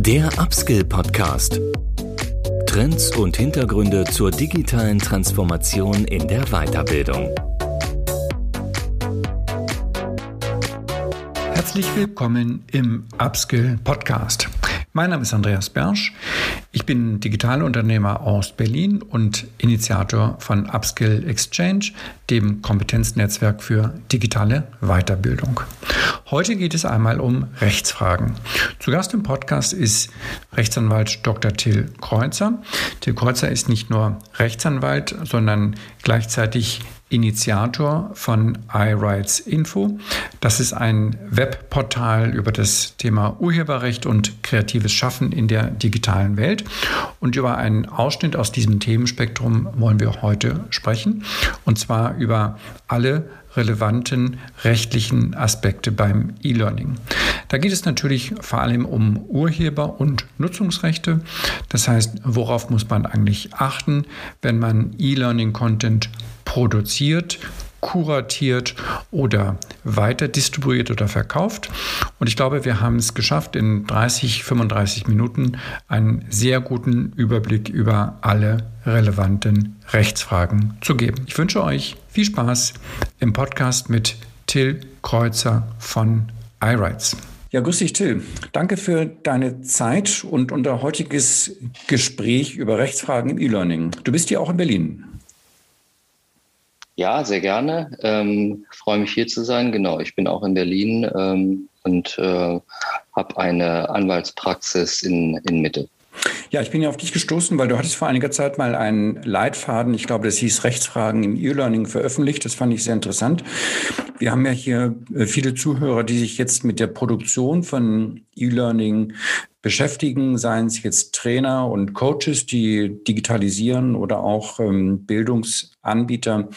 Der Upskill Podcast. Trends und Hintergründe zur digitalen Transformation in der Weiterbildung. Herzlich willkommen im Upskill Podcast. Mein Name ist Andreas Bersch. Ich bin Digitalunternehmer aus Berlin und Initiator von Upskill Exchange, dem Kompetenznetzwerk für digitale Weiterbildung. Heute geht es einmal um Rechtsfragen. Zu Gast im Podcast ist Rechtsanwalt Dr. Till Kreuzer. Till Kreuzer ist nicht nur Rechtsanwalt, sondern gleichzeitig Initiator von iRights Info. Das ist ein Webportal über das Thema Urheberrecht und kreatives Schaffen in der digitalen Welt. Und über einen Ausschnitt aus diesem Themenspektrum wollen wir heute sprechen. Und zwar über alle relevanten rechtlichen Aspekte beim E-Learning. Da geht es natürlich vor allem um Urheber- und Nutzungsrechte. Das heißt, worauf muss man eigentlich achten, wenn man E-Learning-Content produziert, kuratiert oder weiter distribuiert oder verkauft. Und ich glaube, wir haben es geschafft, in 30, 35 Minuten einen sehr guten Überblick über alle relevanten Rechtsfragen zu geben. Ich wünsche euch viel Spaß im Podcast mit Till Kreuzer von iRights. Ja, grüß dich, Till. Danke für deine Zeit und unser heutiges Gespräch über Rechtsfragen im E-Learning. Du bist ja auch in Berlin. Ja, sehr gerne. Ähm, freue mich hier zu sein. Genau, ich bin auch in Berlin ähm, und äh, habe eine Anwaltspraxis in, in Mitte. Ja, ich bin ja auf dich gestoßen, weil du hattest vor einiger Zeit mal einen Leitfaden, ich glaube, das hieß Rechtsfragen im E-Learning veröffentlicht. Das fand ich sehr interessant. Wir haben ja hier äh, viele Zuhörer, die sich jetzt mit der Produktion von E-Learning beschäftigen, seien es jetzt Trainer und Coaches, die digitalisieren oder auch ähm, Bildungsanbieter,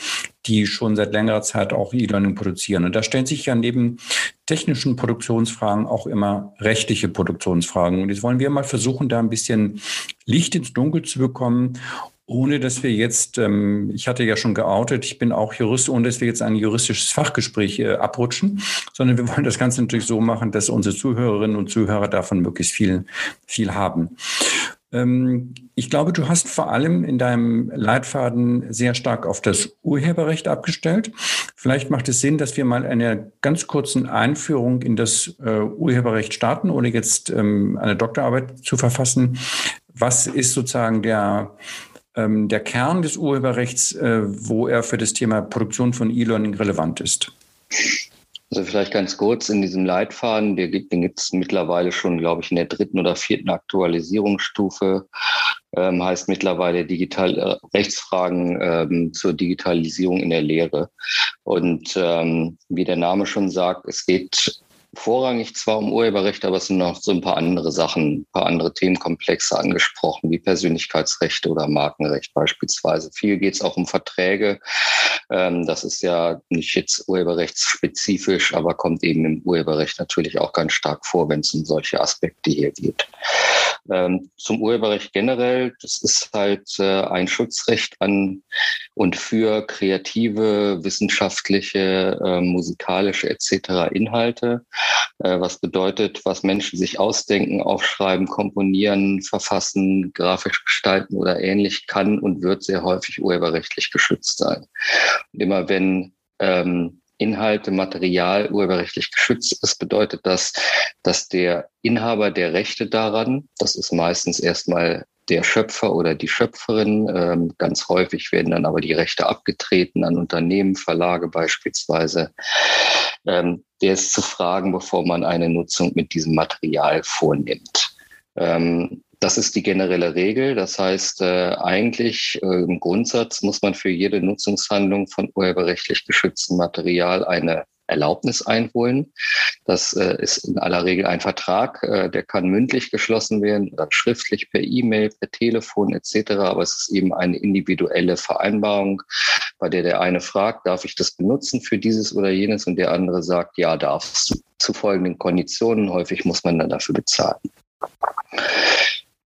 die schon seit längerer Zeit auch E-Learning produzieren. Und da stellen sich ja neben technischen Produktionsfragen auch immer rechtliche Produktionsfragen. Und jetzt wollen wir mal versuchen, da ein bisschen Licht ins Dunkel zu bekommen ohne dass wir jetzt, ähm, ich hatte ja schon geoutet, ich bin auch Jurist, ohne dass wir jetzt ein juristisches Fachgespräch äh, abrutschen, sondern wir wollen das Ganze natürlich so machen, dass unsere Zuhörerinnen und Zuhörer davon möglichst viel, viel haben. Ähm, ich glaube, du hast vor allem in deinem Leitfaden sehr stark auf das Urheberrecht abgestellt. Vielleicht macht es Sinn, dass wir mal eine ganz kurzen Einführung in das äh, Urheberrecht starten, ohne jetzt ähm, eine Doktorarbeit zu verfassen. Was ist sozusagen der ähm, der Kern des Urheberrechts, äh, wo er für das Thema Produktion von E-Learning relevant ist? Also vielleicht ganz kurz in diesem Leitfaden, den gibt es mittlerweile schon, glaube ich, in der dritten oder vierten Aktualisierungsstufe, ähm, heißt mittlerweile Digital äh, Rechtsfragen ähm, zur Digitalisierung in der Lehre. Und ähm, wie der Name schon sagt, es geht vorrangig zwar um Urheberrecht, aber es sind noch so ein paar andere Sachen, ein paar andere Themenkomplexe angesprochen, wie Persönlichkeitsrechte oder Markenrecht beispielsweise. Viel geht es auch um Verträge. Ähm, das ist ja nicht jetzt urheberrechtsspezifisch, aber kommt eben im Urheberrecht natürlich auch ganz stark vor, wenn es um solche Aspekte hier geht. Ähm, zum Urheberrecht generell, das ist halt äh, ein Schutzrecht an und für kreative, wissenschaftliche, äh, musikalische etc. Inhalte, äh, was bedeutet, was Menschen sich ausdenken, aufschreiben, komponieren, verfassen, grafisch gestalten oder ähnlich kann und wird sehr häufig urheberrechtlich geschützt sein. Und immer wenn ähm, Inhalte, Material urheberrechtlich geschützt ist, bedeutet das, dass der Inhaber der Rechte daran, das ist meistens erstmal der Schöpfer oder die Schöpferin. Ähm, ganz häufig werden dann aber die Rechte abgetreten an Unternehmen, Verlage beispielsweise. Ähm, der ist zu fragen, bevor man eine Nutzung mit diesem Material vornimmt. Das ist die generelle Regel. Das heißt, äh, eigentlich äh, im Grundsatz muss man für jede Nutzungshandlung von urheberrechtlich geschütztem Material eine Erlaubnis einholen. Das äh, ist in aller Regel ein Vertrag, äh, der kann mündlich geschlossen werden oder schriftlich per E-Mail, per Telefon etc. Aber es ist eben eine individuelle Vereinbarung, bei der der eine fragt, darf ich das benutzen für dieses oder jenes und der andere sagt, ja, darfst du zu folgenden Konditionen. Häufig muss man dann dafür bezahlen.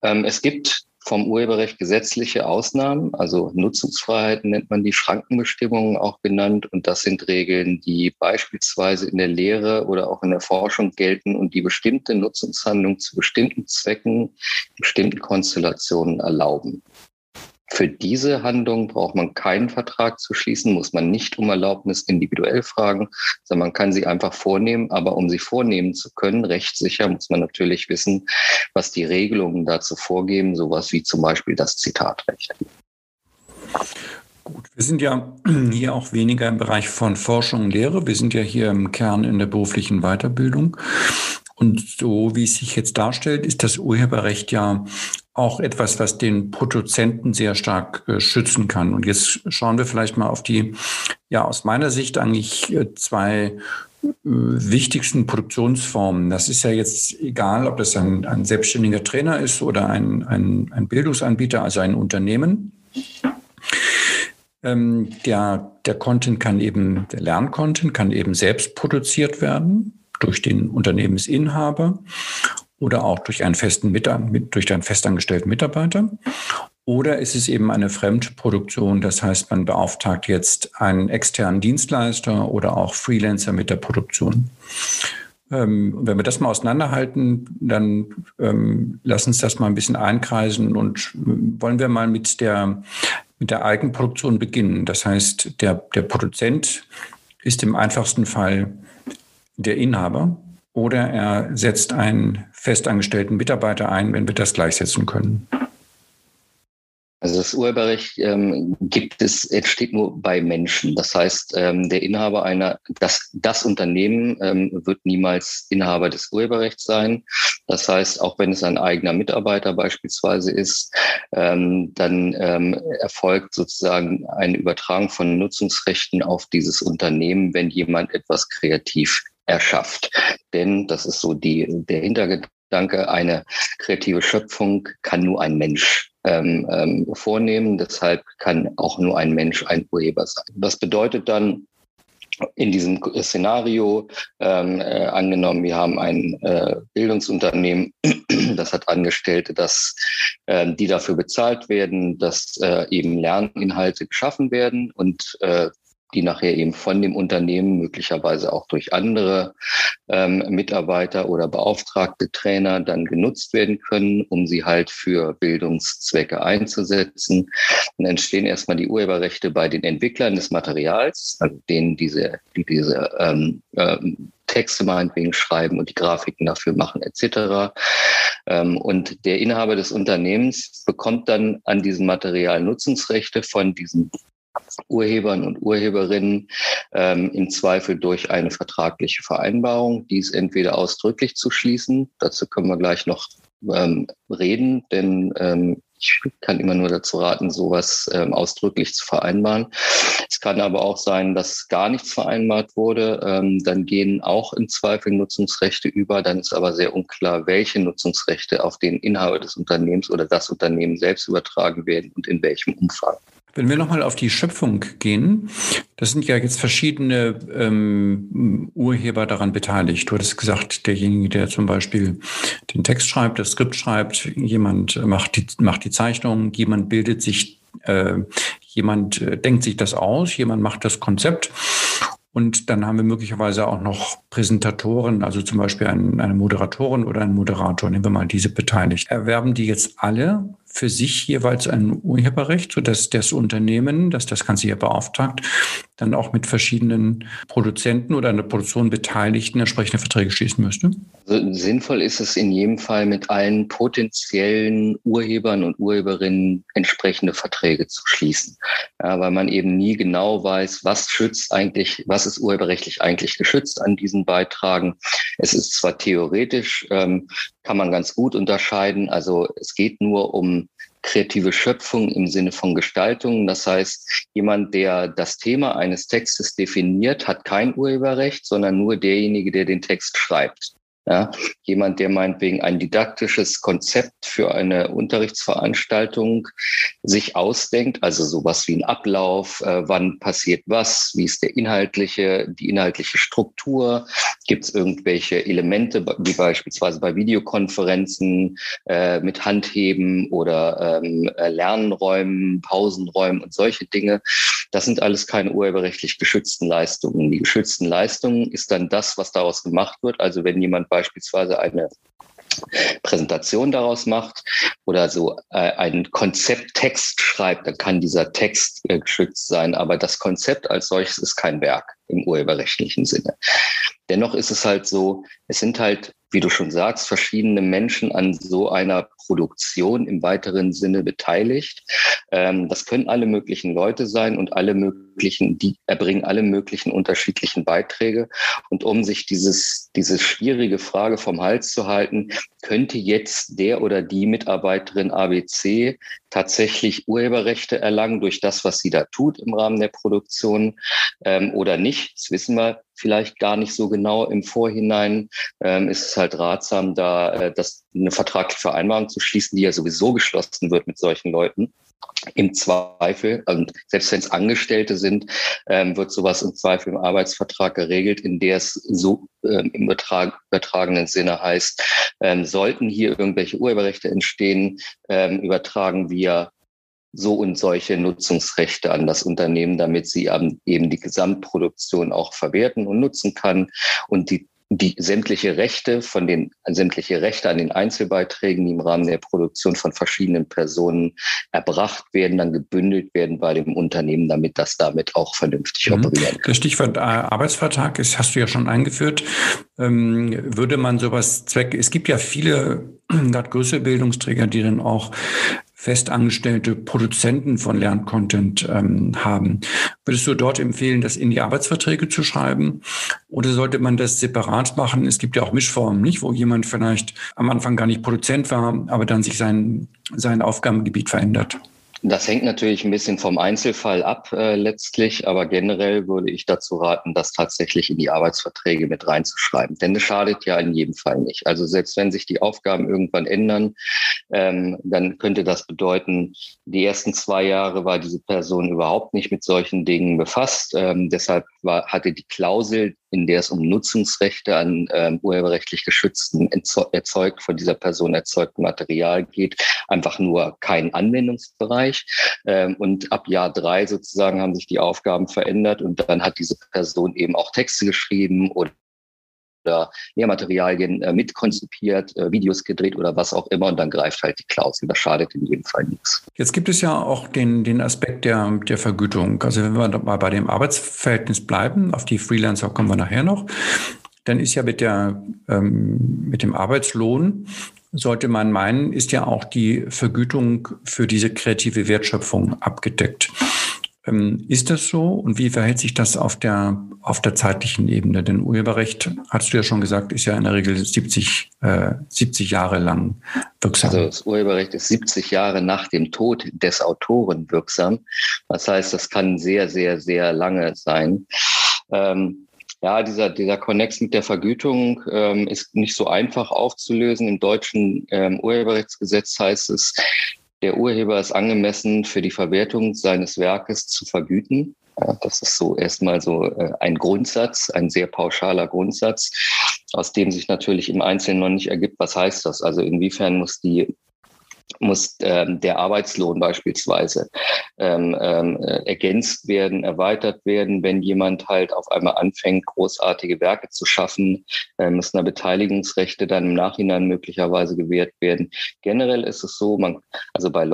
Ähm, es gibt vom Urheberrecht gesetzliche Ausnahmen, also Nutzungsfreiheiten nennt man die Schrankenbestimmungen auch genannt. Und das sind Regeln, die beispielsweise in der Lehre oder auch in der Forschung gelten und die bestimmte Nutzungshandlungen zu bestimmten Zwecken, bestimmten Konstellationen erlauben. Für diese Handlung braucht man keinen Vertrag zu schließen, muss man nicht um Erlaubnis individuell fragen, sondern man kann sie einfach vornehmen. Aber um sie vornehmen zu können, rechtssicher, muss man natürlich wissen, was die Regelungen dazu vorgeben, sowas wie zum Beispiel das Zitatrecht. Gut, wir sind ja hier auch weniger im Bereich von Forschung und Lehre. Wir sind ja hier im Kern in der beruflichen Weiterbildung. Und so wie es sich jetzt darstellt, ist das Urheberrecht ja auch etwas, was den Produzenten sehr stark äh, schützen kann. Und jetzt schauen wir vielleicht mal auf die, ja, aus meiner Sicht eigentlich äh, zwei äh, wichtigsten Produktionsformen. Das ist ja jetzt egal, ob das ein, ein selbstständiger Trainer ist oder ein, ein, ein Bildungsanbieter, also ein Unternehmen. Ähm, der, der Content kann eben, der Lerncontent kann eben selbst produziert werden durch den Unternehmensinhaber oder auch durch einen festen durch einen festangestellten Mitarbeiter. Oder ist es eben eine Fremdproduktion, das heißt, man beauftragt jetzt einen externen Dienstleister oder auch Freelancer mit der Produktion. Ähm, wenn wir das mal auseinanderhalten, dann ähm, lass uns das mal ein bisschen einkreisen und äh, wollen wir mal mit der, mit der Eigenproduktion beginnen. Das heißt, der, der Produzent ist im einfachsten Fall der Inhaber oder er setzt einen festangestellten Mitarbeiter ein, wenn wir das gleichsetzen können. Also das Urheberrecht ähm, gibt es, entsteht nur bei Menschen. Das heißt, ähm, der Inhaber einer, das, das Unternehmen ähm, wird niemals Inhaber des Urheberrechts sein. Das heißt, auch wenn es ein eigener Mitarbeiter beispielsweise ist, ähm, dann ähm, erfolgt sozusagen eine Übertragung von Nutzungsrechten auf dieses Unternehmen, wenn jemand etwas kreativ erschafft. Denn das ist so die, der Hintergedanke, eine kreative Schöpfung kann nur ein Mensch ähm, ähm, vornehmen. Deshalb kann auch nur ein Mensch ein Urheber sein. Das bedeutet dann, in diesem Szenario ähm, äh, angenommen, wir haben ein äh, Bildungsunternehmen, das hat Angestellte, dass äh, die dafür bezahlt werden, dass äh, eben Lerninhalte geschaffen werden und äh, die nachher eben von dem Unternehmen möglicherweise auch durch andere ähm, Mitarbeiter oder beauftragte Trainer dann genutzt werden können, um sie halt für Bildungszwecke einzusetzen. Dann entstehen erstmal die Urheberrechte bei den Entwicklern des Materials, also denen diese, die diese ähm, ähm, Texte meinetwegen schreiben und die Grafiken dafür machen etc. Ähm, und der Inhaber des Unternehmens bekommt dann an diesem Material Nutzungsrechte von diesen Urhebern und Urheberinnen ähm, im Zweifel durch eine vertragliche Vereinbarung, dies entweder ausdrücklich zu schließen, dazu können wir gleich noch ähm, reden, denn ähm, ich kann immer nur dazu raten, sowas ähm, ausdrücklich zu vereinbaren. Es kann aber auch sein, dass gar nichts vereinbart wurde. Ähm, dann gehen auch im Zweifel Nutzungsrechte über. Dann ist aber sehr unklar, welche Nutzungsrechte auf den Inhaber des Unternehmens oder das Unternehmen selbst übertragen werden und in welchem Umfang. Wenn wir nochmal auf die Schöpfung gehen, das sind ja jetzt verschiedene ähm, Urheber daran beteiligt. Du hattest gesagt, derjenige, der zum Beispiel den Text schreibt, das Skript schreibt, jemand macht die, macht die Zeichnung, jemand bildet sich, äh, jemand äh, denkt sich das aus, jemand macht das Konzept. Und dann haben wir möglicherweise auch noch Präsentatoren, also zum Beispiel eine Moderatorin oder einen Moderator, nehmen wir mal diese beteiligt. Erwerben die jetzt alle für sich jeweils ein Urheberrecht, sodass das Unternehmen, das das Ganze hier beauftragt, dann auch mit verschiedenen Produzenten oder an der Produktion Beteiligten entsprechende Verträge schließen müsste? Also sinnvoll ist es in jedem Fall mit allen potenziellen Urhebern und Urheberinnen entsprechende Verträge zu schließen, ja, weil man eben nie genau weiß, was schützt eigentlich, was ist urheberrechtlich eigentlich geschützt an diesen Beitragen. Es ist zwar theoretisch, ähm, kann man ganz gut unterscheiden, also es geht nur um kreative Schöpfung im Sinne von Gestaltung. Das heißt, jemand, der das Thema eines Textes definiert, hat kein Urheberrecht, sondern nur derjenige, der den Text schreibt. Ja, jemand, der meinetwegen ein didaktisches Konzept für eine Unterrichtsveranstaltung sich ausdenkt, also sowas wie ein Ablauf, äh, wann passiert was, wie ist der inhaltliche, die inhaltliche Struktur, gibt es irgendwelche Elemente, wie beispielsweise bei Videokonferenzen äh, mit Handheben oder ähm, äh, Lernräumen, Pausenräumen und solche Dinge. Das sind alles keine urheberrechtlich geschützten Leistungen. Die geschützten Leistungen ist dann das, was daraus gemacht wird. Also wenn jemand beispielsweise eine Präsentation daraus macht oder so äh, einen Konzepttext schreibt, dann kann dieser Text äh, geschützt sein. Aber das Konzept als solches ist kein Werk im urheberrechtlichen Sinne. Dennoch ist es halt so, es sind halt, wie du schon sagst, verschiedene Menschen an so einer Produktion im weiteren Sinne beteiligt. Ähm, das können alle möglichen Leute sein und alle möglichen, die erbringen alle möglichen unterschiedlichen Beiträge. Und um sich dieses, diese schwierige Frage vom Hals zu halten, könnte jetzt der oder die Mitarbeiterin ABC tatsächlich Urheberrechte erlangen durch das, was sie da tut im Rahmen der Produktion ähm, oder nicht. Das wissen wir vielleicht gar nicht so genau im Vorhinein. Ähm, ist es halt ratsam, da äh, das, eine vertragliche Vereinbarung zu schließen, die ja sowieso geschlossen wird mit solchen Leuten. Im Zweifel, und selbst wenn es Angestellte sind, ähm, wird sowas im Zweifel im Arbeitsvertrag geregelt, in der es so ähm, im übertrag übertragenen Sinne heißt, ähm, sollten hier irgendwelche Urheberrechte entstehen, ähm, übertragen wir so und solche Nutzungsrechte an das Unternehmen, damit sie eben die Gesamtproduktion auch verwerten und nutzen kann und die die sämtliche Rechte von den sämtliche Rechte an den Einzelbeiträgen, die im Rahmen der Produktion von verschiedenen Personen erbracht werden, dann gebündelt werden bei dem Unternehmen, damit das damit auch vernünftig mhm. operieren kann. Das Stichwort äh, Arbeitsvertrag ist, hast du ja schon eingeführt. Ähm, würde man sowas zweck, es gibt ja viele, gerade größere Bildungsträger, die dann auch festangestellte Produzenten von Lerncontent ähm, haben. Würdest du dort empfehlen, das in die Arbeitsverträge zu schreiben? Oder sollte man das separat machen? Es gibt ja auch Mischformen, nicht? Wo jemand vielleicht am Anfang gar nicht Produzent war, aber dann sich sein, sein Aufgabengebiet verändert. Das hängt natürlich ein bisschen vom Einzelfall ab äh, letztlich, aber generell würde ich dazu raten, das tatsächlich in die Arbeitsverträge mit reinzuschreiben. Denn es schadet ja in jedem Fall nicht. Also selbst wenn sich die Aufgaben irgendwann ändern, ähm, dann könnte das bedeuten, die ersten zwei Jahre war diese Person überhaupt nicht mit solchen Dingen befasst. Ähm, deshalb war, hatte die Klausel, in der es um Nutzungsrechte an ähm, urheberrechtlich geschützten, erzeugt von dieser Person erzeugten Material geht, einfach nur keinen Anwendungsbereich. Ähm, und ab Jahr drei sozusagen haben sich die Aufgaben verändert und dann hat diese Person eben auch Texte geschrieben oder oder Lehrmaterialien äh, mitkonzipiert, äh, Videos gedreht oder was auch immer und dann greift halt die Klausel. Das schadet in jedem Fall nichts. Jetzt gibt es ja auch den, den Aspekt der, der Vergütung. Also wenn wir mal bei dem Arbeitsverhältnis bleiben, auf die Freelancer kommen wir nachher noch, dann ist ja mit, der, ähm, mit dem Arbeitslohn sollte man meinen, ist ja auch die Vergütung für diese kreative Wertschöpfung abgedeckt. Ähm, ist das so und wie verhält sich das auf der, auf der zeitlichen Ebene? Denn Urheberrecht, hast du ja schon gesagt, ist ja in der Regel 70, äh, 70 Jahre lang wirksam. Also das Urheberrecht ist 70 Jahre nach dem Tod des Autoren wirksam. Das heißt, das kann sehr, sehr, sehr lange sein. Ähm, ja, dieser, dieser Connex mit der Vergütung ähm, ist nicht so einfach aufzulösen. Im deutschen ähm, Urheberrechtsgesetz heißt es, der Urheber ist angemessen für die Verwertung seines Werkes zu vergüten. Ja, das ist so erstmal so äh, ein Grundsatz, ein sehr pauschaler Grundsatz, aus dem sich natürlich im Einzelnen noch nicht ergibt, was heißt das? Also inwiefern muss die muss ähm, der Arbeitslohn beispielsweise ähm, ähm, äh, ergänzt werden, erweitert werden, wenn jemand halt auf einmal anfängt, großartige Werke zu schaffen, äh, müssen da Beteiligungsrechte dann im Nachhinein möglicherweise gewährt werden. Generell ist es so, man, also bei,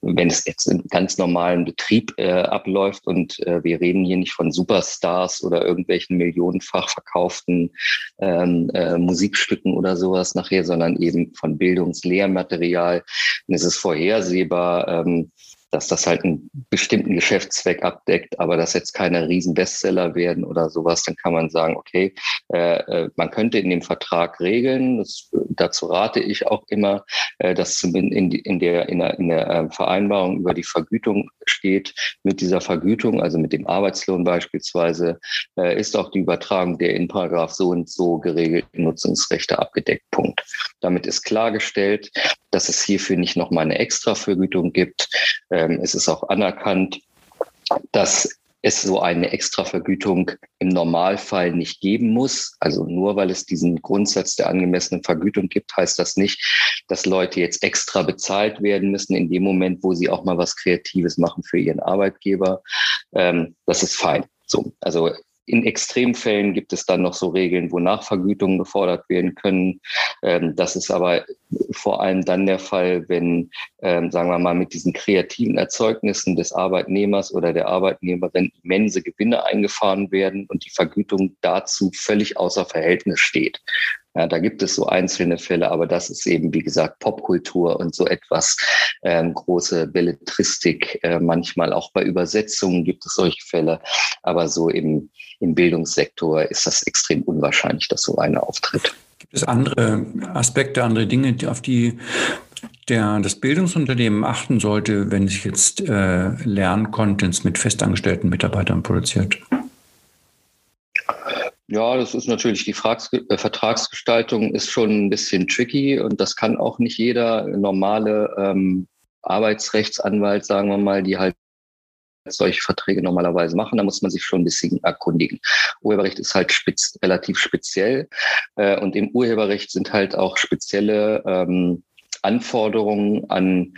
wenn es jetzt im ganz normalen Betrieb äh, abläuft und äh, wir reden hier nicht von Superstars oder irgendwelchen millionenfach verkauften ähm, äh, Musikstücken oder sowas nachher, sondern eben von Bildungslehrmaterial, und es ist vorhersehbar, ähm, dass das halt einen bestimmten Geschäftszweck abdeckt, aber dass jetzt keine riesen Bestseller werden oder sowas, dann kann man sagen, okay, äh, äh man könnte in dem Vertrag regeln, das, dazu rate ich auch immer, äh, dass in, in der, in der, in der äh, Vereinbarung über die Vergütung steht, mit dieser Vergütung, also mit dem Arbeitslohn beispielsweise, äh, ist auch die Übertragung der in Paragraph so und so geregelten Nutzungsrechte abgedeckt. Punkt. Damit ist klargestellt, dass es hierfür nicht nochmal eine Extravergütung gibt. Ähm, es ist auch anerkannt, dass es so eine Extravergütung im Normalfall nicht geben muss. Also nur weil es diesen Grundsatz der angemessenen Vergütung gibt, heißt das nicht, dass Leute jetzt extra bezahlt werden müssen in dem Moment, wo sie auch mal was Kreatives machen für ihren Arbeitgeber. Ähm, das ist fein. So, also in Extremfällen gibt es dann noch so Regeln, wo Nachvergütungen gefordert werden können. Ähm, das ist aber vor allem dann der Fall, wenn, ähm, sagen wir mal, mit diesen kreativen Erzeugnissen des Arbeitnehmers oder der Arbeitnehmerin immense Gewinne eingefahren werden und die Vergütung dazu völlig außer Verhältnis steht. Ja, da gibt es so einzelne Fälle, aber das ist eben, wie gesagt, Popkultur und so etwas, ähm, große Belletristik. Äh, manchmal auch bei Übersetzungen gibt es solche Fälle, aber so im, im Bildungssektor ist das extrem unwahrscheinlich, dass so eine auftritt. Gibt es andere Aspekte, andere Dinge, auf die der, das Bildungsunternehmen achten sollte, wenn sich jetzt äh, Lerncontents mit festangestellten Mitarbeitern produziert? Ja, das ist natürlich die Frags äh, Vertragsgestaltung ist schon ein bisschen tricky und das kann auch nicht jeder normale ähm, Arbeitsrechtsanwalt, sagen wir mal, die halt solche Verträge normalerweise machen. Da muss man sich schon ein bisschen erkundigen. Urheberrecht ist halt spez relativ speziell äh, und im Urheberrecht sind halt auch spezielle ähm, Anforderungen an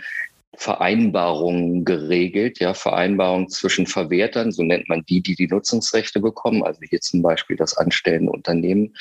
Vereinbarungen geregelt, ja, Vereinbarungen zwischen Verwertern, so nennt man die, die die Nutzungsrechte bekommen, also hier zum Beispiel das anstellende Unternehmen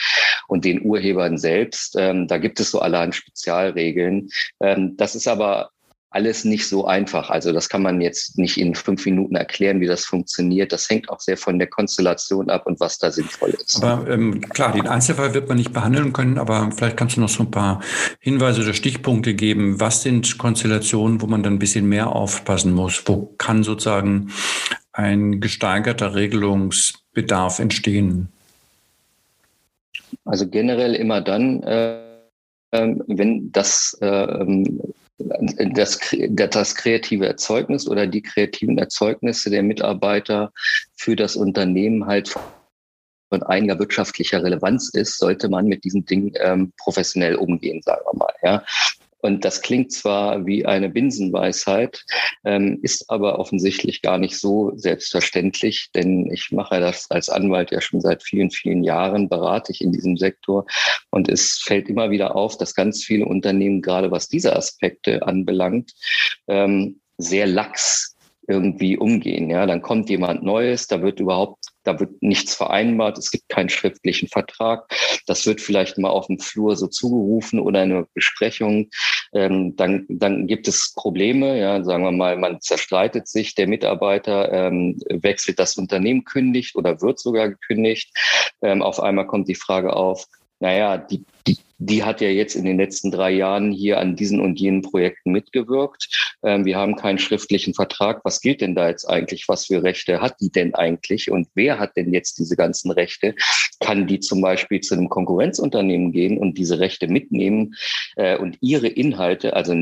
und den Urhebern selbst. Ähm, da gibt es so allerhand Spezialregeln. Ähm, das ist aber alles nicht so einfach. Also das kann man jetzt nicht in fünf Minuten erklären, wie das funktioniert. Das hängt auch sehr von der Konstellation ab und was da sinnvoll ist. Aber ähm, klar, den Einzelfall wird man nicht behandeln können, aber vielleicht kannst du noch so ein paar Hinweise oder Stichpunkte geben. Was sind Konstellationen, wo man dann ein bisschen mehr aufpassen muss? Wo kann sozusagen ein gesteigerter Regelungsbedarf entstehen? Also generell immer dann, äh, ähm, wenn das äh, das, das kreative Erzeugnis oder die kreativen Erzeugnisse der Mitarbeiter für das Unternehmen halt von einiger wirtschaftlicher Relevanz ist, sollte man mit diesen Dingen ähm, professionell umgehen, sagen wir mal. Ja. Und das klingt zwar wie eine Binsenweisheit, ähm, ist aber offensichtlich gar nicht so selbstverständlich, denn ich mache das als Anwalt ja schon seit vielen, vielen Jahren, berate ich in diesem Sektor. Und es fällt immer wieder auf, dass ganz viele Unternehmen, gerade was diese Aspekte anbelangt, ähm, sehr lax irgendwie umgehen. Ja, dann kommt jemand Neues, da wird überhaupt da wird nichts vereinbart, es gibt keinen schriftlichen Vertrag. Das wird vielleicht mal auf dem Flur so zugerufen oder eine Besprechung. Ähm, dann, dann gibt es Probleme, ja, sagen wir mal, man zerstreitet sich, der Mitarbeiter ähm, wechselt das Unternehmen, kündigt oder wird sogar gekündigt. Ähm, auf einmal kommt die Frage auf, naja, die, die, die hat ja jetzt in den letzten drei Jahren hier an diesen und jenen Projekten mitgewirkt. Ähm, wir haben keinen schriftlichen Vertrag. Was gilt denn da jetzt eigentlich? Was für Rechte hat die denn eigentlich? Und wer hat denn jetzt diese ganzen Rechte? Kann die zum Beispiel zu einem Konkurrenzunternehmen gehen und diese Rechte mitnehmen äh, und ihre Inhalte, also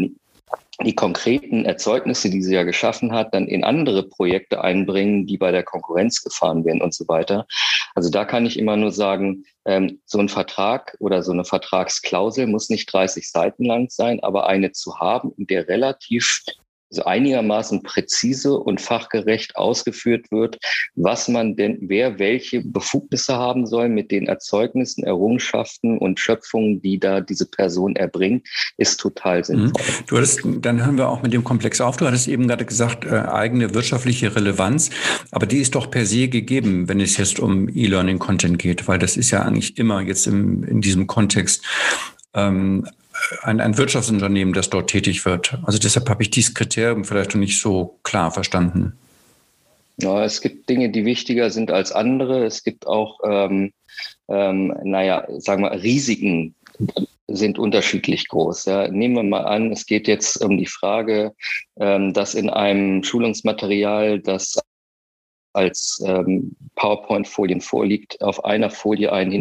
die konkreten Erzeugnisse, die sie ja geschaffen hat, dann in andere Projekte einbringen, die bei der Konkurrenz gefahren werden und so weiter. Also da kann ich immer nur sagen, ähm, so ein Vertrag oder so eine Vertragsklausel muss nicht 30 Seiten lang sein, aber eine zu haben, in der relativ so einigermaßen präzise und fachgerecht ausgeführt wird, was man denn, wer welche Befugnisse haben soll mit den Erzeugnissen, Errungenschaften und Schöpfungen, die da diese Person erbringt, ist total mhm. sinnvoll. Du hattest, dann hören wir auch mit dem Komplex auf. Du hattest eben gerade gesagt, äh, eigene wirtschaftliche Relevanz, aber die ist doch per se gegeben, wenn es jetzt um E-Learning-Content geht, weil das ist ja eigentlich immer jetzt im, in diesem Kontext ähm, ein, ein Wirtschaftsunternehmen, das dort tätig wird. Also deshalb habe ich dieses Kriterium vielleicht noch nicht so klar verstanden. Ja, es gibt Dinge, die wichtiger sind als andere. Es gibt auch, ähm, ähm, naja, sagen wir, Risiken, sind unterschiedlich groß. Ja. Nehmen wir mal an, es geht jetzt um die Frage, ähm, dass in einem Schulungsmaterial, das als ähm, PowerPoint-Folien vorliegt, auf einer Folie ein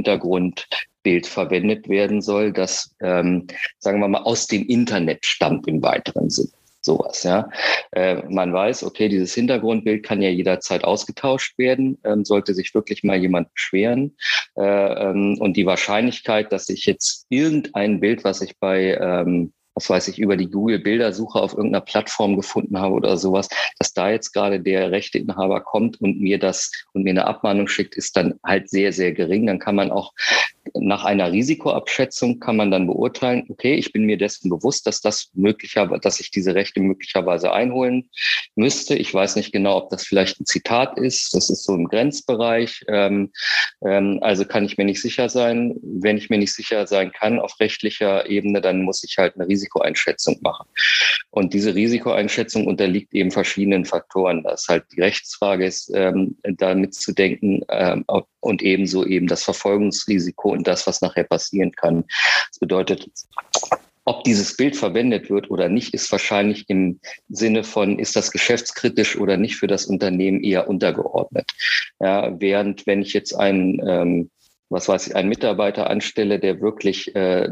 Hintergrundbild verwendet werden soll, das, ähm, sagen wir mal, aus dem Internet stammt im weiteren Sinn sowas, ja. Äh, man weiß, okay, dieses Hintergrundbild kann ja jederzeit ausgetauscht werden, ähm, sollte sich wirklich mal jemand beschweren. Äh, ähm, und die Wahrscheinlichkeit, dass ich jetzt irgendein Bild, was ich bei ähm, was weiß ich, über die Google-Bildersuche auf irgendeiner Plattform gefunden habe oder sowas, dass da jetzt gerade der Rechteinhaber kommt und mir das und mir eine Abmahnung schickt, ist dann halt sehr, sehr gering. Dann kann man auch nach einer Risikoabschätzung kann man dann beurteilen, okay, ich bin mir dessen bewusst, dass das möglicherweise, dass ich diese Rechte möglicherweise einholen müsste. Ich weiß nicht genau, ob das vielleicht ein Zitat ist. Das ist so im Grenzbereich. Ähm, ähm, also kann ich mir nicht sicher sein. Wenn ich mir nicht sicher sein kann auf rechtlicher Ebene, dann muss ich halt eine Risikoeinschätzung machen. Und diese Risikoeinschätzung unterliegt eben verschiedenen Faktoren. Das halt die Rechtsfrage ist, ähm, damit zu denken ähm, und ebenso eben das Verfolgungsrisiko und das, was nachher passieren kann. Das bedeutet, ob dieses Bild verwendet wird oder nicht, ist wahrscheinlich im Sinne von, ist das geschäftskritisch oder nicht für das Unternehmen eher untergeordnet. Ja, während wenn ich jetzt ein ähm, was weiß ich, einen Mitarbeiter anstelle, der wirklich äh,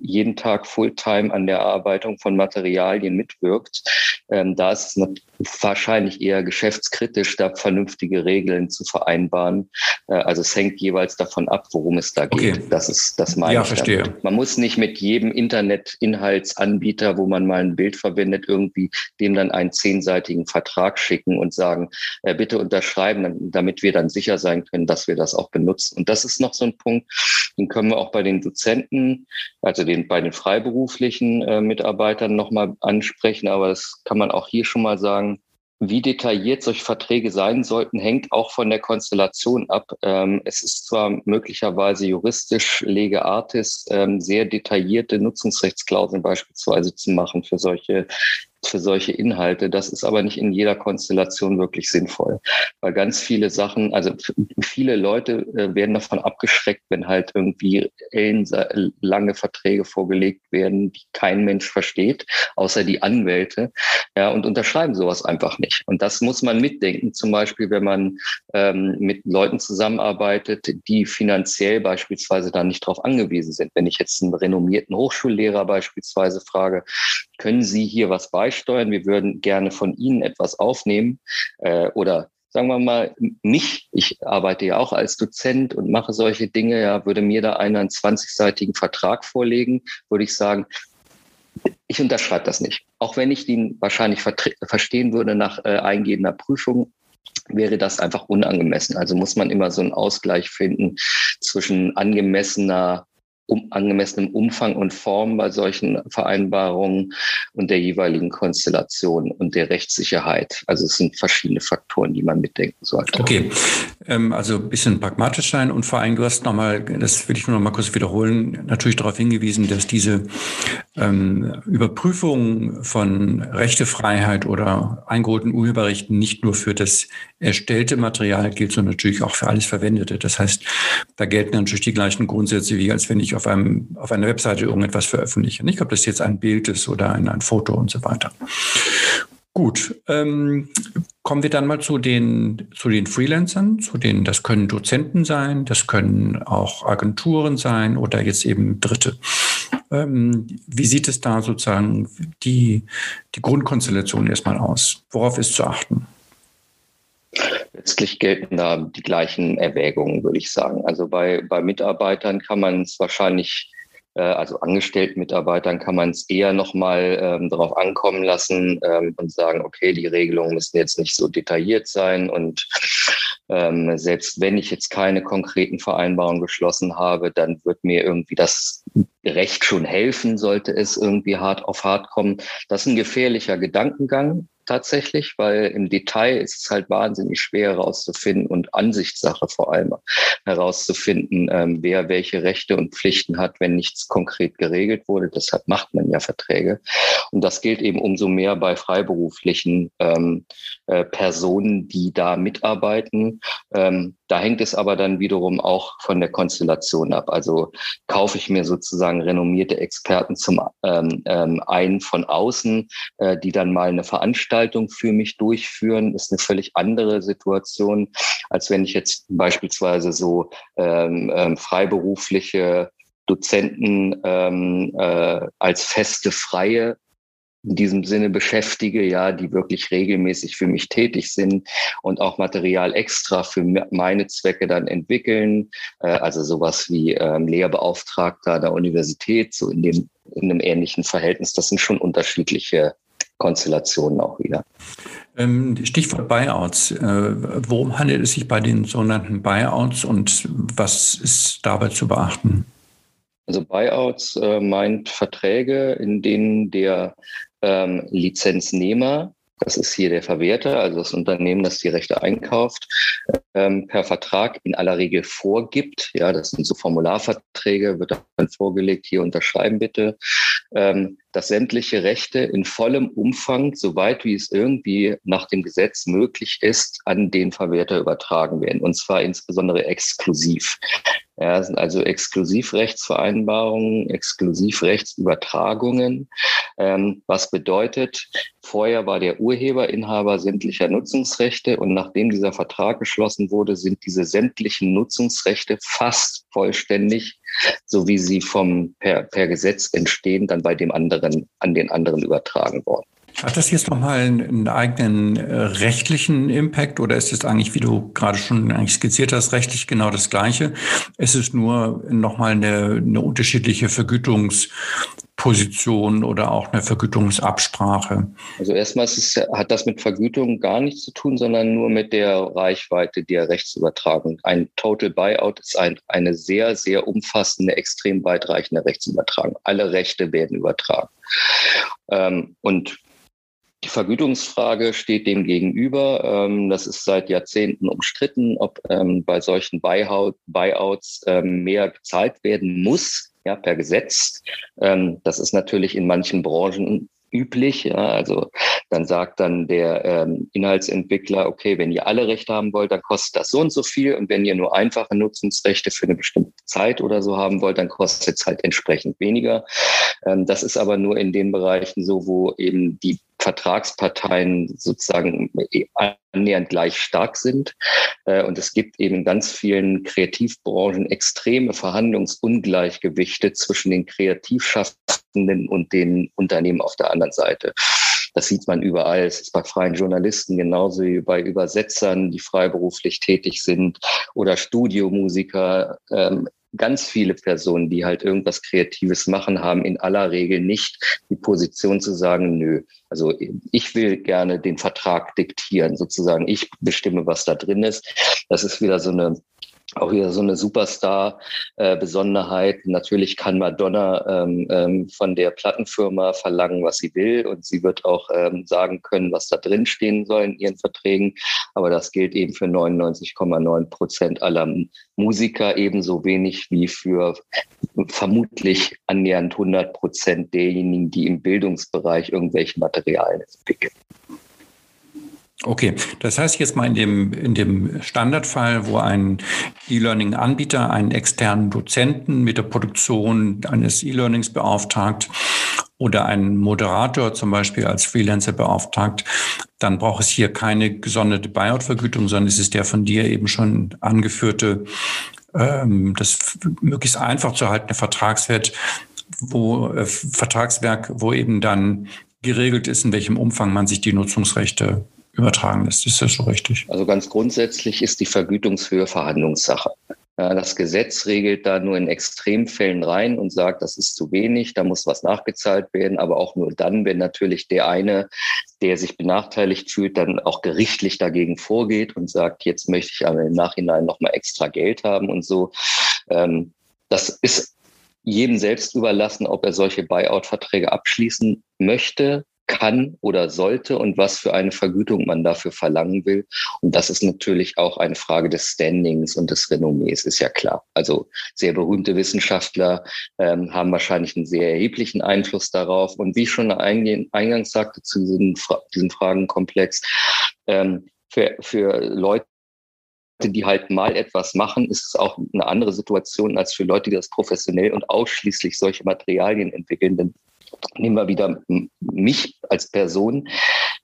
jeden Tag Fulltime an der Erarbeitung von Materialien mitwirkt, ähm, da ist es wahrscheinlich eher geschäftskritisch, da vernünftige Regeln zu vereinbaren. Äh, also es hängt jeweils davon ab, worum es da geht. Okay. Das ist das meine ja, ich. Verstehe. Damit. Man muss nicht mit jedem Internet-Inhaltsanbieter, wo man mal ein Bild verwendet, irgendwie dem dann einen zehnseitigen Vertrag schicken und sagen, äh, bitte unterschreiben, damit wir dann sicher sein können, dass wir das auch benutzen. Und das ist noch so ein Punkt, den können wir auch bei den Dozenten, also den, bei den freiberuflichen äh, Mitarbeitern nochmal ansprechen, aber das kann man auch hier schon mal sagen. Wie detailliert solche Verträge sein sollten, hängt auch von der Konstellation ab. Ähm, es ist zwar möglicherweise juristisch lege artis ähm, sehr detaillierte Nutzungsrechtsklauseln beispielsweise zu machen für solche für solche Inhalte. Das ist aber nicht in jeder Konstellation wirklich sinnvoll, weil ganz viele Sachen, also viele Leute äh, werden davon abgeschreckt, wenn halt irgendwie lange Verträge vorgelegt werden, die kein Mensch versteht, außer die Anwälte, ja, und unterschreiben sowas einfach nicht. Und das muss man mitdenken, zum Beispiel, wenn man ähm, mit Leuten zusammenarbeitet, die finanziell beispielsweise da nicht drauf angewiesen sind. Wenn ich jetzt einen renommierten Hochschullehrer beispielsweise frage, können Sie hier was beisteuern? Wir würden gerne von Ihnen etwas aufnehmen äh, oder sagen wir mal, mich, ich arbeite ja auch als Dozent und mache solche Dinge, ja, würde mir da einer einen 20-seitigen Vertrag vorlegen, würde ich sagen, ich unterschreibe das nicht. Auch wenn ich den wahrscheinlich verstehen würde nach äh, eingehender Prüfung, wäre das einfach unangemessen. Also muss man immer so einen Ausgleich finden zwischen angemessener um, angemessenem Umfang und Form bei solchen Vereinbarungen und der jeweiligen Konstellation und der Rechtssicherheit. Also es sind verschiedene Faktoren, die man mitdenken sollte. Okay, ähm, also ein bisschen pragmatisch sein und vor allem, du hast nochmal, das will ich nur noch mal kurz wiederholen, natürlich darauf hingewiesen, dass diese ähm, Überprüfung von Rechtefreiheit oder eingeholten Urheberrechten nicht nur für das erstellte Material gilt, sondern natürlich auch für alles Verwendete. Das heißt, da gelten natürlich die gleichen Grundsätze, wie als wenn ich auf, einem, auf einer Webseite irgendetwas veröffentliche. Nicht, ob das jetzt ein Bild ist oder ein, ein Foto und so weiter. Gut, ähm, kommen wir dann mal zu den, zu den Freelancern, zu denen, das können Dozenten sein, das können auch Agenturen sein oder jetzt eben Dritte. Ähm, wie sieht es da sozusagen die, die Grundkonstellation erstmal aus? Worauf ist zu achten? Letztlich gelten da die gleichen Erwägungen, würde ich sagen. Also bei, bei Mitarbeitern kann man es wahrscheinlich, äh, also angestellten Mitarbeitern kann man es eher nochmal ähm, darauf ankommen lassen ähm, und sagen, okay, die Regelungen müssen jetzt nicht so detailliert sein und ähm, selbst wenn ich jetzt keine konkreten Vereinbarungen geschlossen habe, dann wird mir irgendwie das Recht schon helfen, sollte es irgendwie hart auf hart kommen. Das ist ein gefährlicher Gedankengang tatsächlich, weil im Detail ist es halt wahnsinnig schwer herauszufinden und Ansichtssache vor allem herauszufinden, ähm, wer welche Rechte und Pflichten hat, wenn nichts konkret geregelt wurde. Deshalb macht man ja Verträge. Und das gilt eben umso mehr bei freiberuflichen ähm, äh, Personen, die da mitarbeiten. Ähm, da hängt es aber dann wiederum auch von der Konstellation ab. Also kaufe ich mir sozusagen renommierte Experten zum ähm, ähm, einen von außen, äh, die dann mal eine Veranstaltung für mich durchführen, ist eine völlig andere Situation, als wenn ich jetzt beispielsweise so ähm, ähm, freiberufliche Dozenten ähm, äh, als feste Freie in diesem Sinne beschäftige, ja, die wirklich regelmäßig für mich tätig sind und auch Material extra für meine Zwecke dann entwickeln. Äh, also sowas wie ähm, Lehrbeauftragter der Universität, so in dem in einem ähnlichen Verhältnis. Das sind schon unterschiedliche Konstellationen auch wieder. Ähm, Stichwort Buyouts. Äh, worum handelt es sich bei den sogenannten Buyouts und was ist dabei zu beachten? Also Buyouts äh, meint Verträge, in denen der ähm, Lizenznehmer, das ist hier der Verwerter, also das Unternehmen, das die Rechte einkauft, ähm, per Vertrag in aller Regel vorgibt. Ja, das sind so Formularverträge, wird dann vorgelegt, hier unterschreiben bitte, ähm, dass sämtliche Rechte in vollem Umfang, soweit wie es irgendwie nach dem Gesetz möglich ist, an den Verwerter übertragen werden. Und zwar insbesondere exklusiv. Ja, sind also Exklusivrechtsvereinbarungen, Exklusivrechtsübertragungen, ähm, was bedeutet, vorher war der Urheber Inhaber sämtlicher Nutzungsrechte und nachdem dieser Vertrag geschlossen wurde, sind diese sämtlichen Nutzungsrechte fast vollständig, so wie sie vom per, per Gesetz entstehen, dann bei dem anderen, an den anderen übertragen worden. Hat das jetzt nochmal einen eigenen äh, rechtlichen Impact oder ist es eigentlich, wie du gerade schon eigentlich skizziert hast, rechtlich genau das Gleiche? Es ist nur nochmal eine, eine unterschiedliche Vergütungsposition oder auch eine Vergütungsabsprache? Also erstmal hat das mit Vergütung gar nichts zu tun, sondern nur mit der Reichweite der Rechtsübertragung. Ein Total Buyout ist ein, eine sehr, sehr umfassende, extrem weitreichende Rechtsübertragung. Alle Rechte werden übertragen. Ähm, und die Vergütungsfrage steht dem gegenüber. Ähm, das ist seit Jahrzehnten umstritten, ob ähm, bei solchen Buyouts ähm, mehr gezahlt werden muss, ja, per Gesetz. Das ist natürlich in manchen Branchen üblich. Ja, also dann sagt dann der ähm, Inhaltsentwickler, okay, wenn ihr alle Rechte haben wollt, dann kostet das so und so viel. Und wenn ihr nur einfache Nutzungsrechte für eine bestimmte Zeit oder so haben wollt, dann kostet es halt entsprechend weniger. Ähm, das ist aber nur in den Bereichen so, wo eben die Vertragsparteien sozusagen annähernd gleich stark sind. Äh, und es gibt eben in ganz vielen Kreativbranchen extreme Verhandlungsungleichgewichte zwischen den Kreativschaffenden und den Unternehmen auf der anderen Seite. Das sieht man überall. Es ist bei freien Journalisten genauso wie bei Übersetzern, die freiberuflich tätig sind oder Studiomusiker. Ähm, ganz viele Personen, die halt irgendwas Kreatives machen, haben in aller Regel nicht die Position zu sagen, nö, also ich will gerne den Vertrag diktieren, sozusagen. Ich bestimme, was da drin ist. Das ist wieder so eine auch wieder so eine Superstar-Besonderheit. Äh, Natürlich kann Madonna ähm, ähm, von der Plattenfirma verlangen, was sie will, und sie wird auch ähm, sagen können, was da drin stehen soll in ihren Verträgen. Aber das gilt eben für 99,9 Prozent aller Musiker ebenso wenig wie für vermutlich annähernd 100 Prozent derjenigen, die im Bildungsbereich irgendwelche Materialien entwickeln. Okay, das heißt jetzt mal in dem, in dem Standardfall, wo ein E-Learning-Anbieter einen externen Dozenten mit der Produktion eines E-Learnings beauftragt oder einen Moderator zum Beispiel als Freelancer beauftragt, dann braucht es hier keine gesonderte Buyout-Vergütung, sondern es ist der von dir eben schon angeführte, ähm, das möglichst einfach zu haltende Vertragswert, wo äh, Vertragswerk, wo eben dann geregelt ist, in welchem Umfang man sich die Nutzungsrechte übertragen lässt. Ist das so richtig? Also ganz grundsätzlich ist die Vergütungshöhe Verhandlungssache. Das Gesetz regelt da nur in Extremfällen rein und sagt, das ist zu wenig, da muss was nachgezahlt werden, aber auch nur dann, wenn natürlich der eine, der sich benachteiligt fühlt, dann auch gerichtlich dagegen vorgeht und sagt, jetzt möchte ich aber im Nachhinein nochmal extra Geld haben und so. Ähm, das ist jedem selbst überlassen, ob er solche Buyout-Verträge abschließen möchte kann oder sollte und was für eine Vergütung man dafür verlangen will. Und das ist natürlich auch eine Frage des Standings und des Renommees, ist ja klar. Also sehr berühmte Wissenschaftler ähm, haben wahrscheinlich einen sehr erheblichen Einfluss darauf. Und wie ich schon eingangs sagte zu diesem, diesem Fragenkomplex, ähm, für, für Leute, die halt mal etwas machen, ist es auch eine andere Situation als für Leute, die das professionell und ausschließlich solche Materialien entwickeln. Denn nehmen wir wieder mich als Person,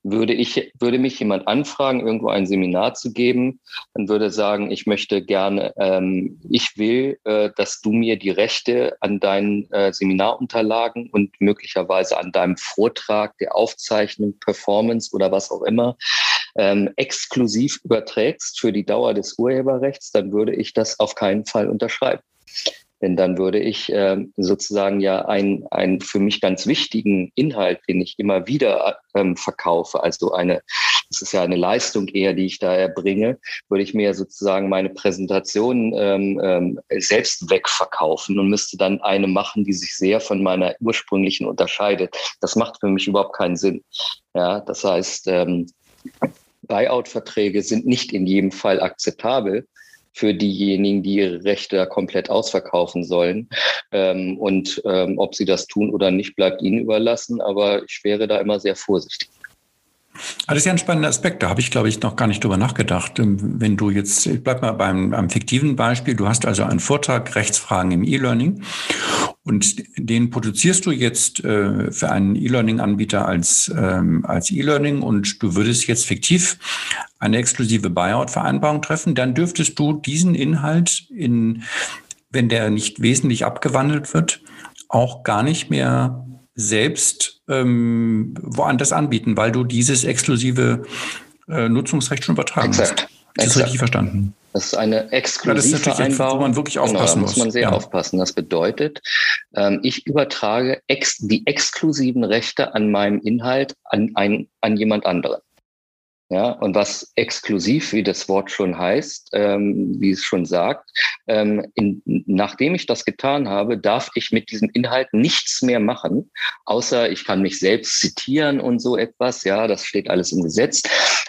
würde ich, würde mich jemand anfragen, irgendwo ein Seminar zu geben, dann würde sagen, ich möchte gerne, ähm, ich will, äh, dass du mir die Rechte an deinen äh, Seminarunterlagen und möglicherweise an deinem Vortrag, der Aufzeichnung, Performance oder was auch immer, ähm, exklusiv überträgst für die Dauer des Urheberrechts, dann würde ich das auf keinen Fall unterschreiben. Denn dann würde ich äh, sozusagen ja einen, für mich ganz wichtigen Inhalt, den ich immer wieder ähm, verkaufe, also eine, das ist ja eine Leistung eher, die ich da erbringe, würde ich mir sozusagen meine Präsentation ähm, ähm, selbst wegverkaufen und müsste dann eine machen, die sich sehr von meiner ursprünglichen unterscheidet. Das macht für mich überhaupt keinen Sinn. Ja, das heißt, ähm, Buyout-Verträge sind nicht in jedem Fall akzeptabel für diejenigen, die ihre Rechte komplett ausverkaufen sollen. Ähm, und ähm, ob sie das tun oder nicht, bleibt ihnen überlassen. Aber ich wäre da immer sehr vorsichtig. Das ist ja ein spannender Aspekt. Da habe ich, glaube ich, noch gar nicht drüber nachgedacht. Ähm, wenn du jetzt, ich bleib mal beim, beim fiktiven Beispiel. Du hast also einen Vortrag Rechtsfragen im E-Learning und den produzierst du jetzt äh, für einen E-Learning-Anbieter als, ähm, als E-Learning und du würdest jetzt fiktiv eine exklusive Buyout-Vereinbarung treffen, dann dürftest du diesen Inhalt in, wenn der nicht wesentlich abgewandelt wird, auch gar nicht mehr selbst ähm, woanders anbieten, weil du dieses exklusive äh, Nutzungsrecht schon übertragen Exakt. hast. Ist das richtig verstanden? Das ist eine exklusive ja, Vereinbarung. Wo man wirklich aufpassen genau, da muss. man sehr ja. aufpassen. Das bedeutet, ähm, ich übertrage ex die exklusiven Rechte an meinem Inhalt an, ein, an jemand anderen. Ja, und was exklusiv, wie das Wort schon heißt, ähm, wie es schon sagt, ähm, in, nachdem ich das getan habe, darf ich mit diesem Inhalt nichts mehr machen, außer ich kann mich selbst zitieren und so etwas. Ja, das steht alles im Gesetz,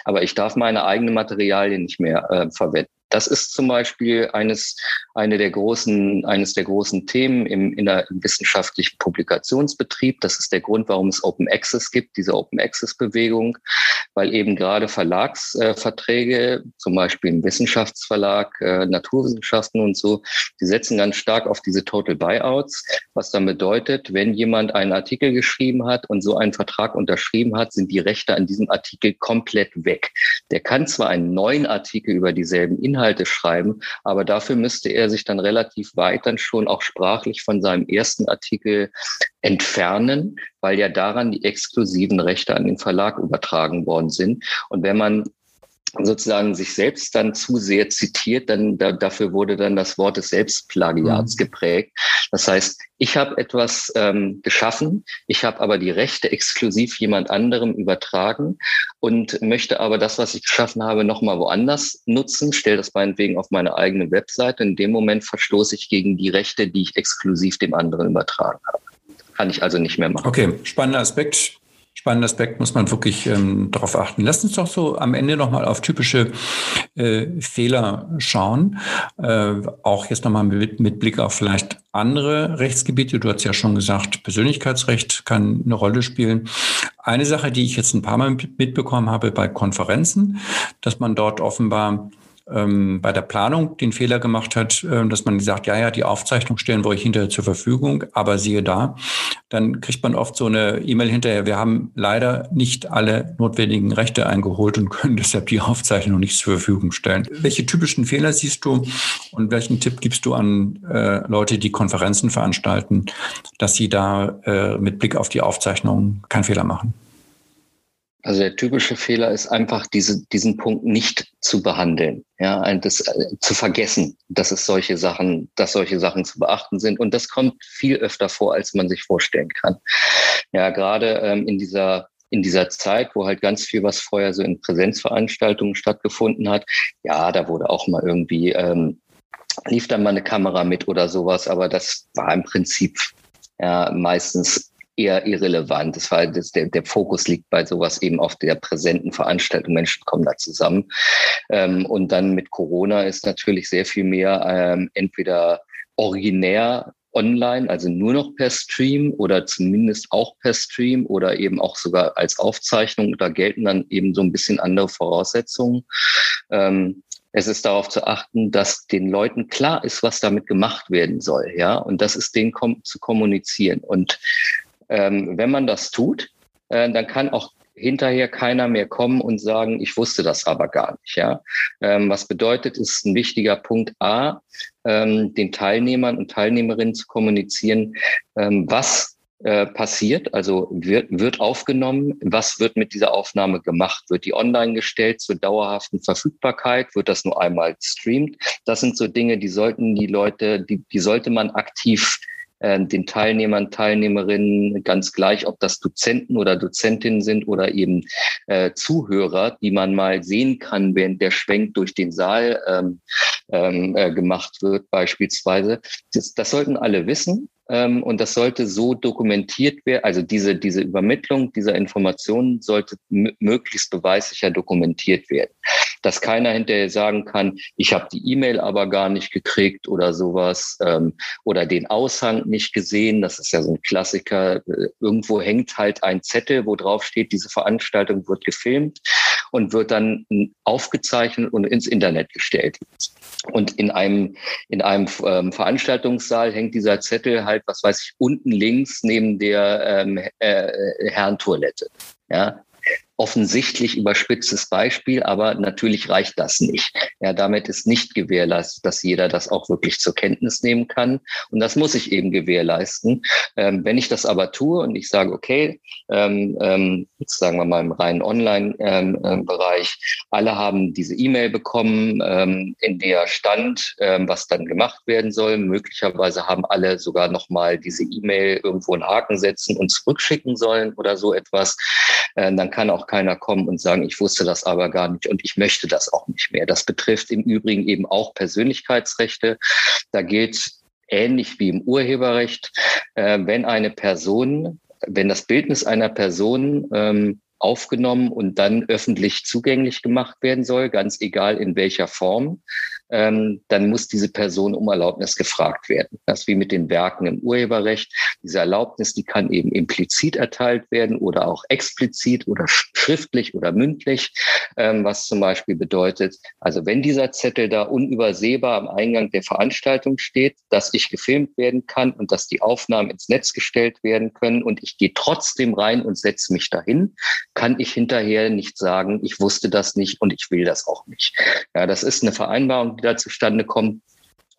aber ich darf meine eigenen Materialien nicht mehr äh, verwenden. Das ist zum Beispiel eines, eine der großen, eines der großen Themen im, in der, im wissenschaftlichen Publikationsbetrieb. Das ist der Grund, warum es Open Access gibt, diese Open Access Bewegung, weil eben gerade Verlagsverträge, äh, zum Beispiel im Wissenschaftsverlag, äh, Naturwissenschaften und so, die setzen ganz stark auf diese Total Buyouts, was dann bedeutet, wenn jemand einen Artikel geschrieben hat und so einen Vertrag unterschrieben hat, sind die Rechte an diesem Artikel komplett weg. Der kann zwar einen neuen Artikel über dieselben Inhalte Inhalte schreiben. Aber dafür müsste er sich dann relativ weit dann schon auch sprachlich von seinem ersten Artikel entfernen, weil ja daran die exklusiven Rechte an den Verlag übertragen worden sind. Und wenn man sozusagen sich selbst dann zu sehr zitiert, dann da, dafür wurde dann das Wort des Selbstplagiats mhm. geprägt. Das heißt, ich habe etwas ähm, geschaffen, ich habe aber die Rechte exklusiv jemand anderem übertragen und möchte aber das, was ich geschaffen habe, nochmal woanders nutzen, stelle das meinetwegen auf meine eigene Webseite. In dem Moment verstoße ich gegen die Rechte, die ich exklusiv dem anderen übertragen habe. Kann ich also nicht mehr machen. Okay, spannender Aspekt spannender Aspekt, muss man wirklich ähm, darauf achten. Lass uns doch so am Ende nochmal auf typische äh, Fehler schauen. Äh, auch jetzt nochmal mit, mit Blick auf vielleicht andere Rechtsgebiete. Du hast ja schon gesagt, Persönlichkeitsrecht kann eine Rolle spielen. Eine Sache, die ich jetzt ein paar Mal mitbekommen habe bei Konferenzen, dass man dort offenbar ähm, bei der Planung den Fehler gemacht hat, äh, dass man sagt, ja, ja, die Aufzeichnung stellen wir euch hinterher zur Verfügung, aber siehe da, dann kriegt man oft so eine E-Mail hinterher, wir haben leider nicht alle notwendigen Rechte eingeholt und können deshalb die Aufzeichnung nicht zur Verfügung stellen. Welche typischen Fehler siehst du und welchen Tipp gibst du an äh, Leute, die Konferenzen veranstalten, dass sie da äh, mit Blick auf die Aufzeichnung keinen Fehler machen? Also der typische Fehler ist einfach, diese, diesen Punkt nicht zu behandeln, ja, das, äh, zu vergessen, dass es solche Sachen, dass solche Sachen zu beachten sind. Und das kommt viel öfter vor, als man sich vorstellen kann. Ja, gerade ähm, in dieser in dieser Zeit, wo halt ganz viel, was vorher so in Präsenzveranstaltungen stattgefunden hat, ja, da wurde auch mal irgendwie ähm, lief dann mal eine Kamera mit oder sowas, aber das war im Prinzip ja meistens eher irrelevant. Das war das, der, der Fokus liegt bei sowas eben auf der präsenten Veranstaltung. Menschen kommen da zusammen. Ähm, und dann mit Corona ist natürlich sehr viel mehr ähm, entweder originär online, also nur noch per Stream oder zumindest auch per Stream oder eben auch sogar als Aufzeichnung. Da gelten dann eben so ein bisschen andere Voraussetzungen. Ähm, es ist darauf zu achten, dass den Leuten klar ist, was damit gemacht werden soll, ja, und das ist denen kom zu kommunizieren. Und ähm, wenn man das tut, äh, dann kann auch hinterher keiner mehr kommen und sagen, ich wusste das aber gar nicht. Ja, ähm, was bedeutet, ist ein wichtiger Punkt A, ähm, den Teilnehmern und Teilnehmerinnen zu kommunizieren, ähm, was äh, passiert, also wird, wird aufgenommen, was wird mit dieser Aufnahme gemacht, wird die online gestellt zur dauerhaften Verfügbarkeit, wird das nur einmal gestreamt. Das sind so Dinge, die sollten die Leute, die, die sollte man aktiv den Teilnehmern, Teilnehmerinnen ganz gleich, ob das Dozenten oder Dozentinnen sind oder eben äh, Zuhörer, die man mal sehen kann, während der Schwenk durch den Saal ähm, ähm, äh, gemacht wird beispielsweise. Das, das sollten alle wissen ähm, und das sollte so dokumentiert werden, also diese, diese Übermittlung dieser Informationen sollte möglichst beweissicher dokumentiert werden. Dass keiner hinterher sagen kann, ich habe die E-Mail aber gar nicht gekriegt oder sowas ähm, oder den Aushang nicht gesehen. Das ist ja so ein Klassiker. Irgendwo hängt halt ein Zettel, wo drauf steht, diese Veranstaltung wird gefilmt und wird dann aufgezeichnet und ins Internet gestellt. Und in einem, in einem ähm, Veranstaltungssaal hängt dieser Zettel halt, was weiß ich, unten links neben der ähm, äh, Herrentoilette. Ja, offensichtlich überspitztes Beispiel, aber natürlich reicht das nicht. Ja, damit ist nicht gewährleistet, dass jeder das auch wirklich zur Kenntnis nehmen kann. Und das muss ich eben gewährleisten. Ähm, wenn ich das aber tue und ich sage, okay, ähm, ähm, sagen wir mal im reinen Online-Bereich, ähm, alle haben diese E-Mail bekommen, ähm, in der stand, ähm, was dann gemacht werden soll. Möglicherweise haben alle sogar nochmal diese E-Mail irgendwo einen Haken setzen und zurückschicken sollen oder so etwas. Dann kann auch keiner kommen und sagen, ich wusste das aber gar nicht und ich möchte das auch nicht mehr. Das betrifft im Übrigen eben auch Persönlichkeitsrechte. Da gilt ähnlich wie im Urheberrecht, äh, wenn eine Person, wenn das Bildnis einer Person ähm, aufgenommen und dann öffentlich zugänglich gemacht werden soll, ganz egal in welcher Form, ähm, dann muss diese Person um Erlaubnis gefragt werden. Das ist wie mit den Werken im Urheberrecht. Diese Erlaubnis, die kann eben implizit erteilt werden oder auch explizit oder schriftlich oder mündlich, ähm, was zum Beispiel bedeutet, also wenn dieser Zettel da unübersehbar am Eingang der Veranstaltung steht, dass ich gefilmt werden kann und dass die Aufnahmen ins Netz gestellt werden können und ich gehe trotzdem rein und setze mich dahin, kann ich hinterher nicht sagen, ich wusste das nicht und ich will das auch nicht. Ja, das ist eine Vereinbarung, die da zustande kommt,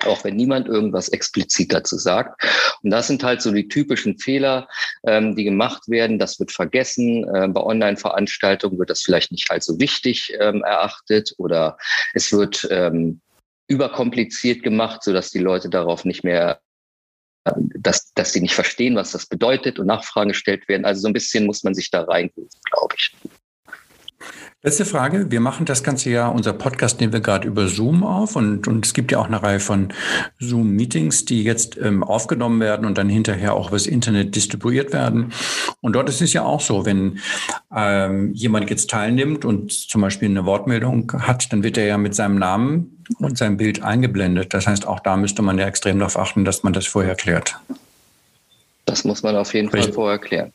auch wenn niemand irgendwas explizit dazu sagt. Und das sind halt so die typischen Fehler, ähm, die gemacht werden. Das wird vergessen. Ähm, bei Online-Veranstaltungen wird das vielleicht nicht allzu wichtig ähm, erachtet oder es wird ähm, überkompliziert gemacht, sodass die Leute darauf nicht mehr ähm, dass, dass sie nicht verstehen, was das bedeutet und Nachfragen gestellt werden. Also so ein bisschen muss man sich da reingehen, glaube ich. Letzte Frage. Wir machen das ganze Jahr, unser Podcast nehmen wir gerade über Zoom auf und, und es gibt ja auch eine Reihe von Zoom-Meetings, die jetzt ähm, aufgenommen werden und dann hinterher auch übers Internet distribuiert werden. Und dort ist es ja auch so, wenn ähm, jemand jetzt teilnimmt und zum Beispiel eine Wortmeldung hat, dann wird er ja mit seinem Namen und seinem Bild eingeblendet. Das heißt, auch da müsste man ja extrem darauf achten, dass man das vorher klärt. Das muss man auf jeden Richtig. Fall vorher klären.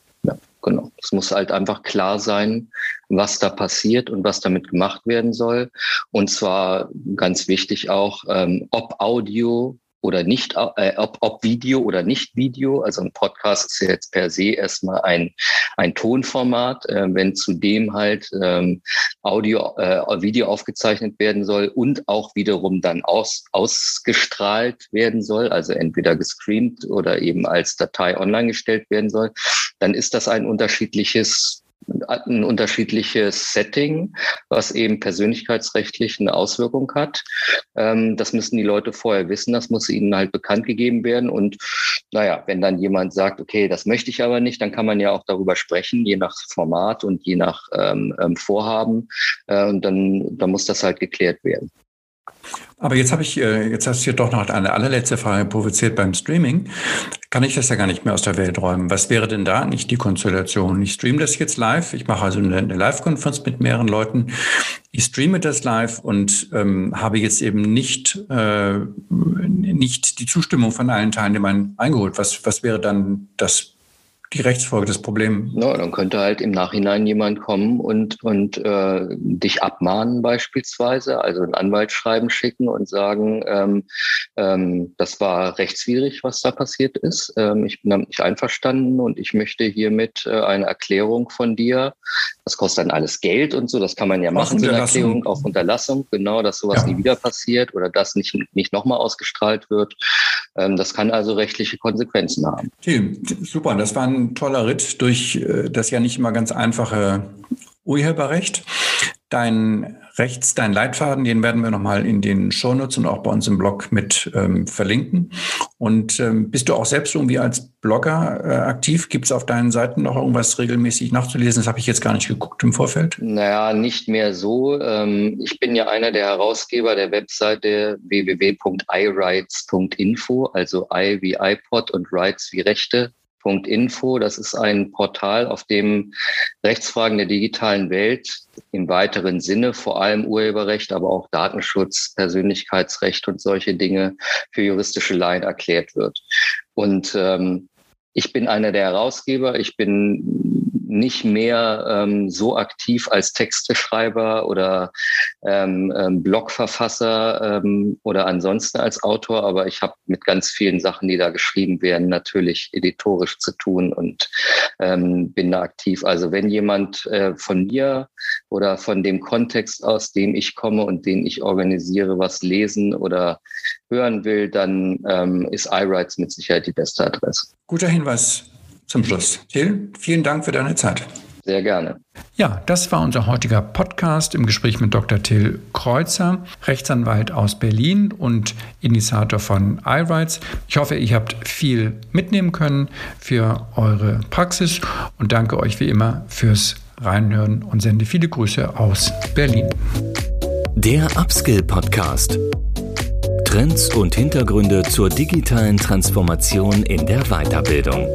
Genau. Es muss halt einfach klar sein, was da passiert und was damit gemacht werden soll. Und zwar ganz wichtig auch, ähm, ob Audio oder nicht, äh, ob, ob Video oder nicht Video. Also ein Podcast ist ja jetzt per se erstmal ein, ein Tonformat. Äh, wenn zudem halt ähm, Audio, äh, Video aufgezeichnet werden soll und auch wiederum dann aus, ausgestrahlt werden soll, also entweder gestreamt oder eben als Datei online gestellt werden soll, dann ist das ein unterschiedliches ein unterschiedliches Setting, was eben persönlichkeitsrechtlich eine Auswirkung hat. Ähm, das müssen die Leute vorher wissen, das muss ihnen halt bekannt gegeben werden. Und naja, wenn dann jemand sagt, okay, das möchte ich aber nicht, dann kann man ja auch darüber sprechen, je nach Format und je nach ähm, ähm Vorhaben. Äh, und dann, dann muss das halt geklärt werden. Aber jetzt habe ich, äh, jetzt hast du hier doch noch eine allerletzte Frage provoziert beim Streaming. Kann ich das ja gar nicht mehr aus der Welt räumen. Was wäre denn da nicht die Konstellation? Ich streame das jetzt live. Ich mache also eine, Live-Konferenz mit mehreren Leuten. Ich streame das live und ähm, habe jetzt eben nicht, äh, nicht die Zustimmung von allen Teilnehmern eingeholt. Was, was wäre dann das die Rechtsfolge des Problems. No, dann könnte halt im Nachhinein jemand kommen und, und äh, dich abmahnen beispielsweise, also ein Anwaltsschreiben schicken und sagen, ähm, ähm, das war rechtswidrig, was da passiert ist. Ähm, ich bin damit nicht einverstanden und ich möchte hiermit äh, eine Erklärung von dir. Das kostet dann alles Geld und so, das kann man ja machen, so eine Erklärung auf Unterlassung, genau, dass sowas ja. nie wieder passiert oder dass nicht, nicht nochmal ausgestrahlt wird. Ähm, das kann also rechtliche Konsequenzen haben. Okay, super, das war ein toller Ritt durch äh, das ja nicht immer ganz einfache Urheberrecht. Dein Rechts, dein Leitfaden, den werden wir nochmal in den Shownotes und auch bei uns im Blog mit ähm, verlinken. Und ähm, bist du auch selbst irgendwie als Blogger äh, aktiv? Gibt es auf deinen Seiten noch irgendwas regelmäßig nachzulesen? Das habe ich jetzt gar nicht geguckt im Vorfeld. Naja, nicht mehr so. Ähm, ich bin ja einer der Herausgeber der Webseite www.iRights.info, also i wie iPod und Rights wie Rechte Info. Das ist ein Portal, auf dem Rechtsfragen der digitalen Welt im weiteren Sinne, vor allem Urheberrecht, aber auch Datenschutz, Persönlichkeitsrecht und solche Dinge für juristische Laien erklärt wird. Und ähm, ich bin einer der Herausgeber. Ich bin nicht mehr ähm, so aktiv als Texteschreiber oder ähm, ähm, Blogverfasser ähm, oder ansonsten als Autor, aber ich habe mit ganz vielen Sachen, die da geschrieben werden, natürlich editorisch zu tun und ähm, bin da aktiv. Also wenn jemand äh, von mir oder von dem Kontext, aus dem ich komme und den ich organisiere, was lesen oder hören will, dann ähm, ist iRights mit Sicherheit die beste Adresse. Guter Hinweis zum Schluss. Till, vielen Dank für deine Zeit. Sehr gerne. Ja, das war unser heutiger Podcast im Gespräch mit Dr. Till Kreuzer, Rechtsanwalt aus Berlin und Initiator von iRights. Ich hoffe, ihr habt viel mitnehmen können für eure Praxis und danke euch wie immer fürs Reinhören und sende viele Grüße aus Berlin. Der Upskill Podcast. Trends und Hintergründe zur digitalen Transformation in der Weiterbildung.